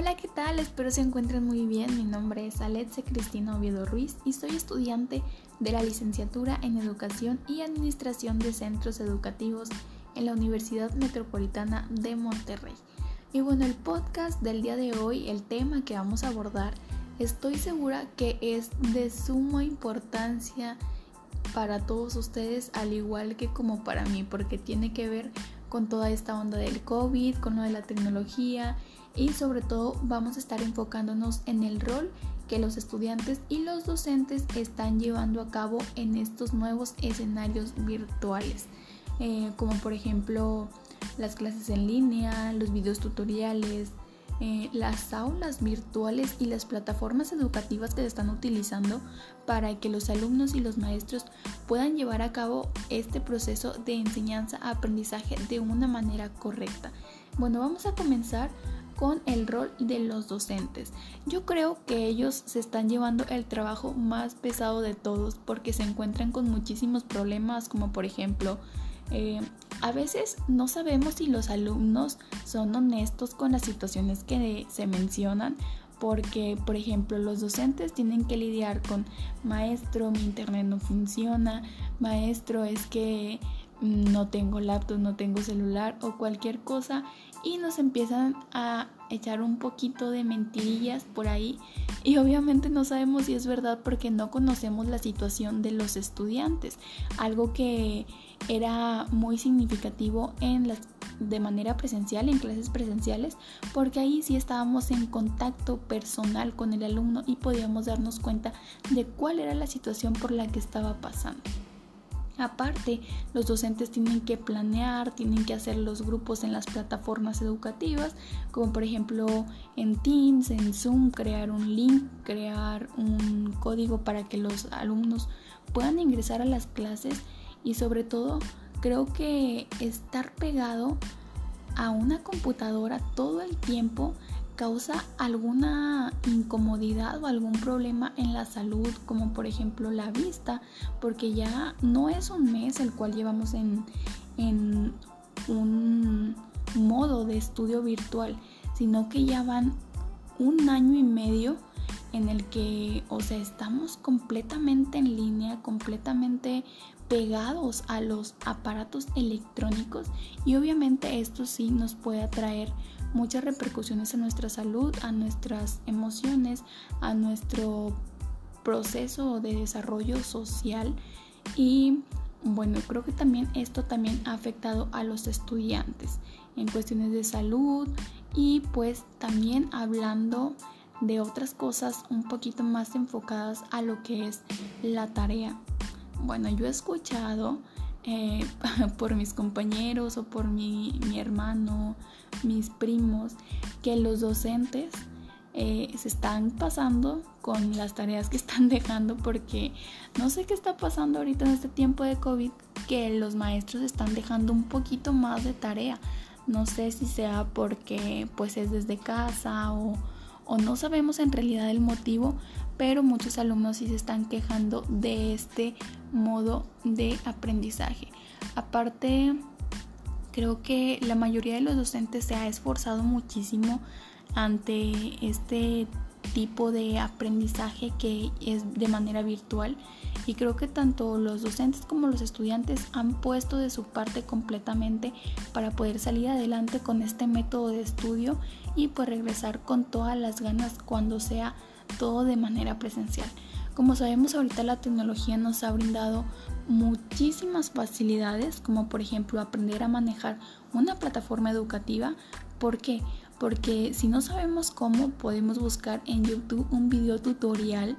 Hola, ¿qué tal? Espero se encuentren muy bien. Mi nombre es Alexe Cristina Oviedo Ruiz y soy estudiante de la licenciatura en Educación y Administración de Centros Educativos en la Universidad Metropolitana de Monterrey. Y bueno, el podcast del día de hoy, el tema que vamos a abordar, estoy segura que es de suma importancia para todos ustedes, al igual que como para mí, porque tiene que ver con toda esta onda del COVID, con lo de la tecnología y sobre todo vamos a estar enfocándonos en el rol que los estudiantes y los docentes están llevando a cabo en estos nuevos escenarios virtuales, eh, como por ejemplo las clases en línea, los videos tutoriales, eh, las aulas virtuales y las plataformas educativas que se están utilizando para que los alumnos y los maestros puedan llevar a cabo este proceso de enseñanza-aprendizaje de una manera correcta. Bueno, vamos a comenzar con el rol de los docentes. Yo creo que ellos se están llevando el trabajo más pesado de todos porque se encuentran con muchísimos problemas como por ejemplo eh, a veces no sabemos si los alumnos son honestos con las situaciones que se mencionan porque, por ejemplo, los docentes tienen que lidiar con maestro, mi internet no funciona, maestro, es que no tengo laptop, no tengo celular o cualquier cosa y nos empiezan a echar un poquito de mentirillas por ahí y obviamente no sabemos si es verdad porque no conocemos la situación de los estudiantes, algo que era muy significativo en las de manera presencial, en clases presenciales, porque ahí sí estábamos en contacto personal con el alumno y podíamos darnos cuenta de cuál era la situación por la que estaba pasando. Aparte, los docentes tienen que planear, tienen que hacer los grupos en las plataformas educativas, como por ejemplo en Teams, en Zoom, crear un link, crear un código para que los alumnos puedan ingresar a las clases y sobre todo creo que estar pegado a una computadora todo el tiempo causa alguna incomodidad o algún problema en la salud, como por ejemplo la vista, porque ya no es un mes el cual llevamos en, en un modo de estudio virtual, sino que ya van un año y medio en el que, o sea, estamos completamente en línea, completamente pegados a los aparatos electrónicos y obviamente esto sí nos puede atraer muchas repercusiones a nuestra salud, a nuestras emociones, a nuestro proceso de desarrollo social y bueno, creo que también esto también ha afectado a los estudiantes en cuestiones de salud y pues también hablando de otras cosas un poquito más enfocadas a lo que es la tarea. Bueno, yo he escuchado eh, por mis compañeros o por mi, hermano, mis primos, que los docentes eh, se están pasando con las tareas que están dejando porque no sé qué está pasando ahorita en este tiempo de COVID que los maestros están dejando un poquito más de tarea. No sé si sea porque pues es desde casa o, o no sabemos en realidad el motivo, pero muchos alumnos sí se están quejando de este modo de aprendizaje. Aparte, creo que la mayoría de los docentes se ha esforzado muchísimo ante este tipo de aprendizaje que es de manera virtual y creo que tanto los docentes como los estudiantes han puesto de su parte completamente para poder salir adelante con este método de estudio y pues regresar con todas las ganas cuando sea todo de manera presencial. Como sabemos ahorita la tecnología nos ha brindado muchísimas facilidades, como por ejemplo aprender a manejar una plataforma educativa. ¿Por qué? Porque si no sabemos cómo, podemos buscar en YouTube un video tutorial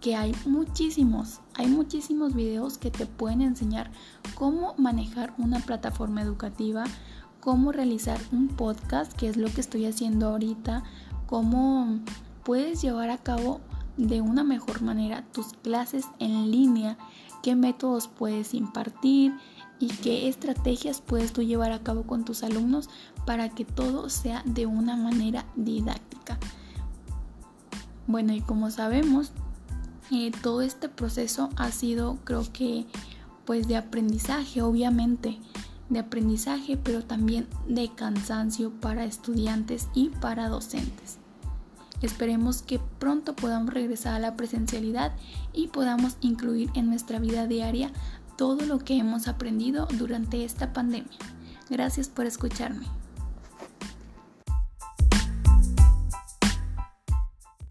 que hay muchísimos, hay muchísimos videos que te pueden enseñar cómo manejar una plataforma educativa, cómo realizar un podcast, que es lo que estoy haciendo ahorita, cómo puedes llevar a cabo de una mejor manera tus clases en línea, qué métodos puedes impartir y qué estrategias puedes tú llevar a cabo con tus alumnos para que todo sea de una manera didáctica. Bueno, y como sabemos, eh, todo este proceso ha sido, creo que, pues de aprendizaje, obviamente, de aprendizaje, pero también de cansancio para estudiantes y para docentes. Esperemos que pronto podamos regresar a la presencialidad y podamos incluir en nuestra vida diaria todo lo que hemos aprendido durante esta pandemia. Gracias por escucharme.